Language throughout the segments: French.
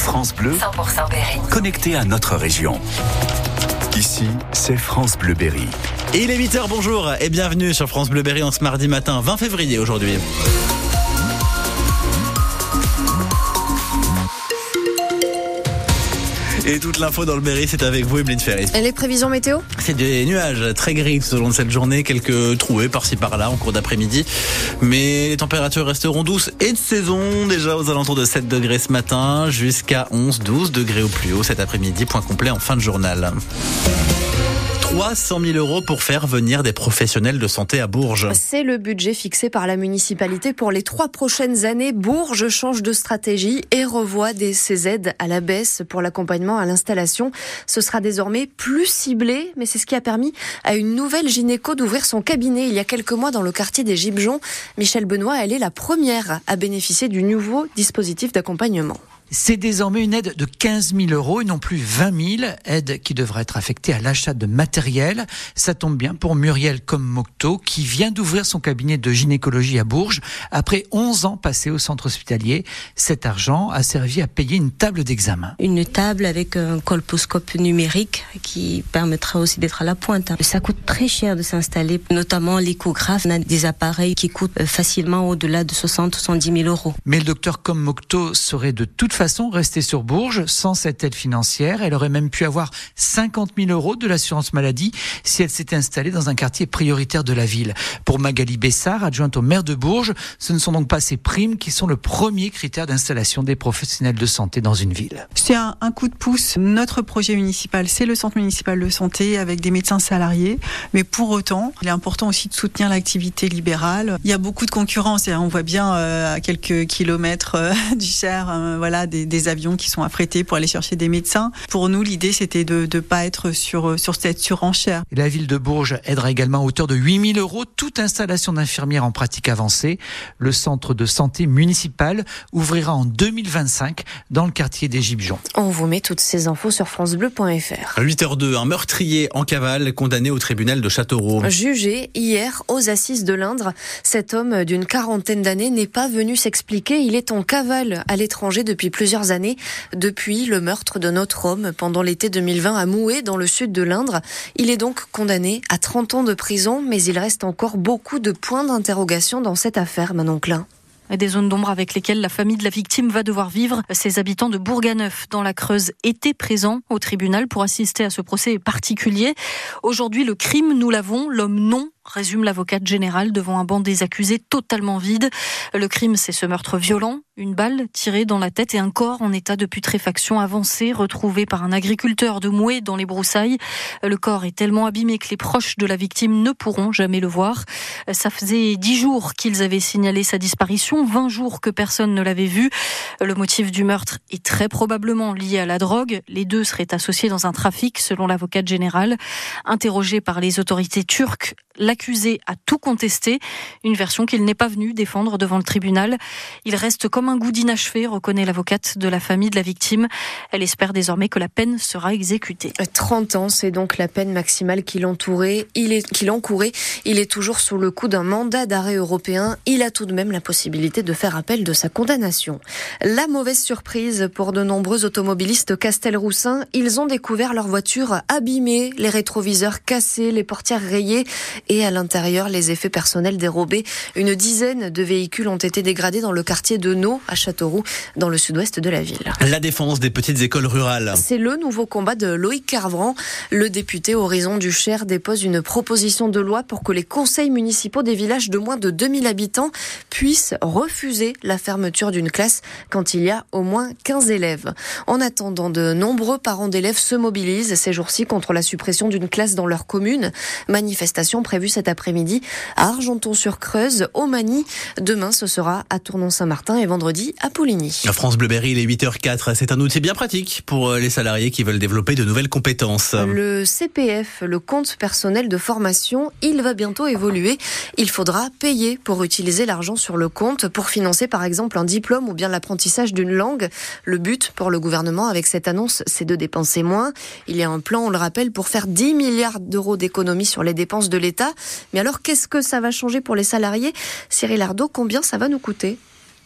France Bleu, 100% Berry. Connecté à notre région. Ici, c'est France Bleu Berry. Et il est 8h, bonjour et bienvenue sur France Bleu Berry en ce mardi matin 20 février aujourd'hui. Et toute l'info dans le Berry, c'est avec vous, Emeline Ferry. Et les prévisions météo C'est des nuages très gris tout au long de cette journée, quelques trouées par-ci par-là en cours d'après-midi. Mais les températures resteront douces et de saison, déjà aux alentours de 7 degrés ce matin, jusqu'à 11-12 degrés au plus haut cet après-midi. Point complet en fin de journal. 300 000 euros pour faire venir des professionnels de santé à Bourges. C'est le budget fixé par la municipalité pour les trois prochaines années. Bourges change de stratégie et revoit des, ses aides à la baisse pour l'accompagnement à l'installation. Ce sera désormais plus ciblé, mais c'est ce qui a permis à une nouvelle gynéco d'ouvrir son cabinet il y a quelques mois dans le quartier des Gibjons. Michel Benoît, elle est la première à bénéficier du nouveau dispositif d'accompagnement. C'est désormais une aide de 15 000 euros et non plus 20 000, aide qui devra être affectée à l'achat de matériel. Ça tombe bien pour Muriel Commocto qui vient d'ouvrir son cabinet de gynécologie à Bourges après 11 ans passés au centre hospitalier. Cet argent a servi à payer une table d'examen. Une table avec un colposcope numérique qui permettra aussi d'être à la pointe. Ça coûte très cher de s'installer, notamment l'échographe. On a des appareils qui coûtent facilement au-delà de 60-70 000 euros. Mais le docteur Commocto serait de toute façon rester sur Bourges sans cette aide financière. Elle aurait même pu avoir 50 000 euros de l'assurance maladie si elle s'était installée dans un quartier prioritaire de la ville. Pour Magali Bessard, adjointe au maire de Bourges, ce ne sont donc pas ces primes qui sont le premier critère d'installation des professionnels de santé dans une ville. C'est un, un, coup de pouce. Notre projet municipal, c'est le centre municipal de santé avec des médecins salariés. Mais pour autant, il est important aussi de soutenir l'activité libérale. Il y a beaucoup de concurrence et on voit bien euh, à quelques kilomètres euh, du Cher, euh, voilà, des, des, avions qui sont affrétés pour aller chercher des médecins. Pour nous, l'idée, c'était de ne pas être sur, sur cette surenchère. Et la ville de Bourges aidera également à hauteur de 8000 euros toute installation d'infirmières en pratique avancée. Le centre de santé municipal ouvrira en 2025 dans le quartier des Gibjons. On vous met toutes ces infos sur francebleu.fr. 8h02, un meurtrier en cavale condamné au tribunal de Châteauroux. Jugé hier aux assises de l'Indre, cet homme d'une quarantaine d'années n'est pas venu s'expliquer. Il est en cavale à l'étranger depuis plusieurs années, depuis le meurtre de notre homme pendant l'été 2020 à Mouet, dans le sud de l'Indre. Il est donc condamné à 30 ans de prison, mais il reste encore beaucoup de points d'interrogation dans cette affaire, Manon Klein des zones d'ombre avec lesquelles la famille de la victime va devoir vivre. Ces habitants de Bourganeuf, dans la Creuse, étaient présents au tribunal pour assister à ce procès particulier. Aujourd'hui, le crime, nous l'avons, l'homme non résume l'avocate générale devant un banc des accusés totalement vide. Le crime, c'est ce meurtre violent, une balle tirée dans la tête et un corps en état de putréfaction avancée retrouvé par un agriculteur de Mouet dans les broussailles. Le corps est tellement abîmé que les proches de la victime ne pourront jamais le voir. Ça faisait dix jours qu'ils avaient signalé sa disparition, vingt jours que personne ne l'avait vu. Le motif du meurtre est très probablement lié à la drogue. Les deux seraient associés dans un trafic, selon l'avocate générale. Interrogé par les autorités turques, l'accusé a tout contesté, une version qu'il n'est pas venu défendre devant le tribunal. Il reste comme un goût d'inachevé, reconnaît l'avocate de la famille de la victime. Elle espère désormais que la peine sera exécutée. 30 ans, c'est donc la peine maximale qu'il entourait. Est, qu'il encourait. Il est toujours sous le coup d'un mandat d'arrêt européen. Il a tout de même la possibilité de faire appel de sa condamnation. La mauvaise surprise pour de nombreux automobilistes Castelroussin. Ils ont découvert leur voiture abîmée, les rétroviseurs cassés, les portières rayées et à l'intérieur les effets personnels dérobés. Une dizaine de véhicules ont été dégradés dans le quartier de Nau à Châteauroux, dans le sud-ouest de la ville. La défense des petites écoles rurales. C'est le nouveau combat de Loïc Carvran. Le député Horizon du Cher dépose une proposition de loi pour que les conseils municipaux des villages de moins de 2000 habitants puissent refuser la fermeture d'une classe quand il y a au moins 15 élèves. En attendant, de nombreux parents d'élèves se mobilisent ces jours-ci contre la suppression d'une classe dans leur commune. Manifestation prévue cet après-midi à Argenton-sur-Creuse, au Mani. Demain, ce sera à Tournon-Saint-Martin et vendredi à Pouligny. France Bleuberry, il est 8h04. C'est un outil bien pratique pour les salariés qui veulent développer de nouvelles compétences. Le CPF, le compte personnel de formation, il va bientôt évoluer. Il faudra payer pour utiliser l'argent sur le compte pour financer par exemple un diplôme ou bien l'apprentissage d'une langue. Le but pour le gouvernement avec cette annonce, c'est de dépenser moins. Il y a un plan, on le rappelle, pour faire 10 milliards d'euros d'économies sur les dépenses de l'État. Mais alors, qu'est-ce que ça va changer pour les salariés? Cyril Ardo, combien ça va nous coûter?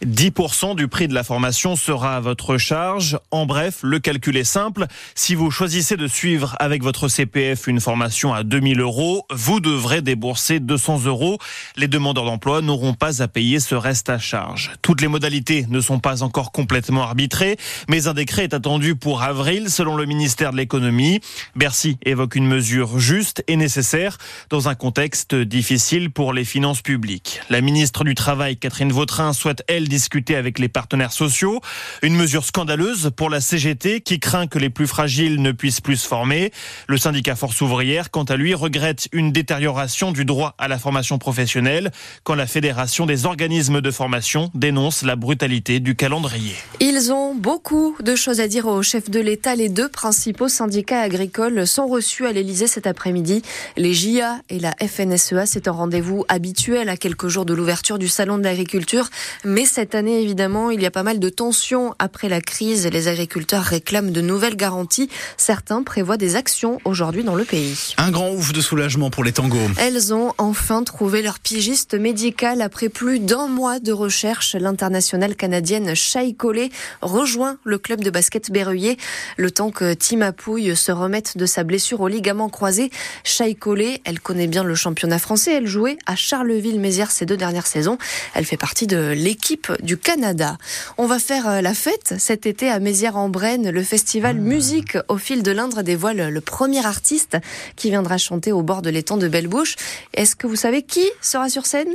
10% du prix de la formation sera à votre charge. En bref, le calcul est simple. Si vous choisissez de suivre avec votre CPF une formation à 2000 euros, vous devrez débourser 200 euros. Les demandeurs d'emploi n'auront pas à payer ce reste à charge. Toutes les modalités ne sont pas encore complètement arbitrées, mais un décret est attendu pour avril selon le ministère de l'économie. Bercy évoque une mesure juste et nécessaire dans un contexte difficile pour les finances publiques. La ministre du Travail, Catherine Vautrin, souhaite, elle, discuter avec les partenaires sociaux. Une mesure scandaleuse pour la CGT qui craint que les plus fragiles ne puissent plus se former. Le syndicat Force ouvrière, quant à lui, regrette une détérioration du droit à la formation professionnelle quand la Fédération des organismes de formation dénonce la brutalité du calendrier. Ils ont beaucoup de choses à dire au chef de l'État. Les deux principaux syndicats agricoles sont reçus à l'Élysée cet après-midi. Les JA et la FNSEA, c'est un rendez-vous habituel à quelques jours de l'ouverture du Salon de l'agriculture. Mais cette année, évidemment, il y a pas mal de tensions après la crise. Les agriculteurs réclament de nouvelles garanties. Certains prévoient des actions aujourd'hui dans le pays. Un grand ouf de soulagement pour les tangos. Elles ont enfin trouvé leur pigiste médical après plus d'un mois de recherche. L'internationale canadienne Shai Collet rejoint le club de basket Berruyer. Le temps que Tim Pouille se remette de sa blessure au ligament croisé, Shai Collet, elle connaît bien le championnat français. Elle jouait à Charleville-Mézières ces deux dernières saisons. Elle fait partie de l'équipe du Canada. On va faire euh, la fête cet été à Mézières-en-Brenne. Le festival Musique au fil de l'Indre dévoile le premier artiste qui viendra chanter au bord de l'étang de Bellebouche. Est-ce que vous savez qui sera sur scène?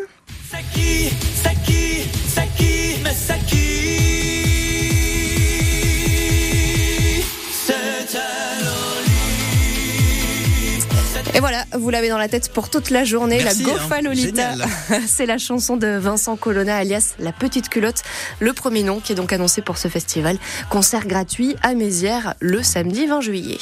Saki, Saki, Saki, Saki. Et voilà, vous l'avez dans la tête pour toute la journée. Merci, la Gofa hein. C'est la chanson de Vincent Colonna alias La Petite Culotte, le premier nom qui est donc annoncé pour ce festival. Concert gratuit à Mézières le samedi 20 juillet.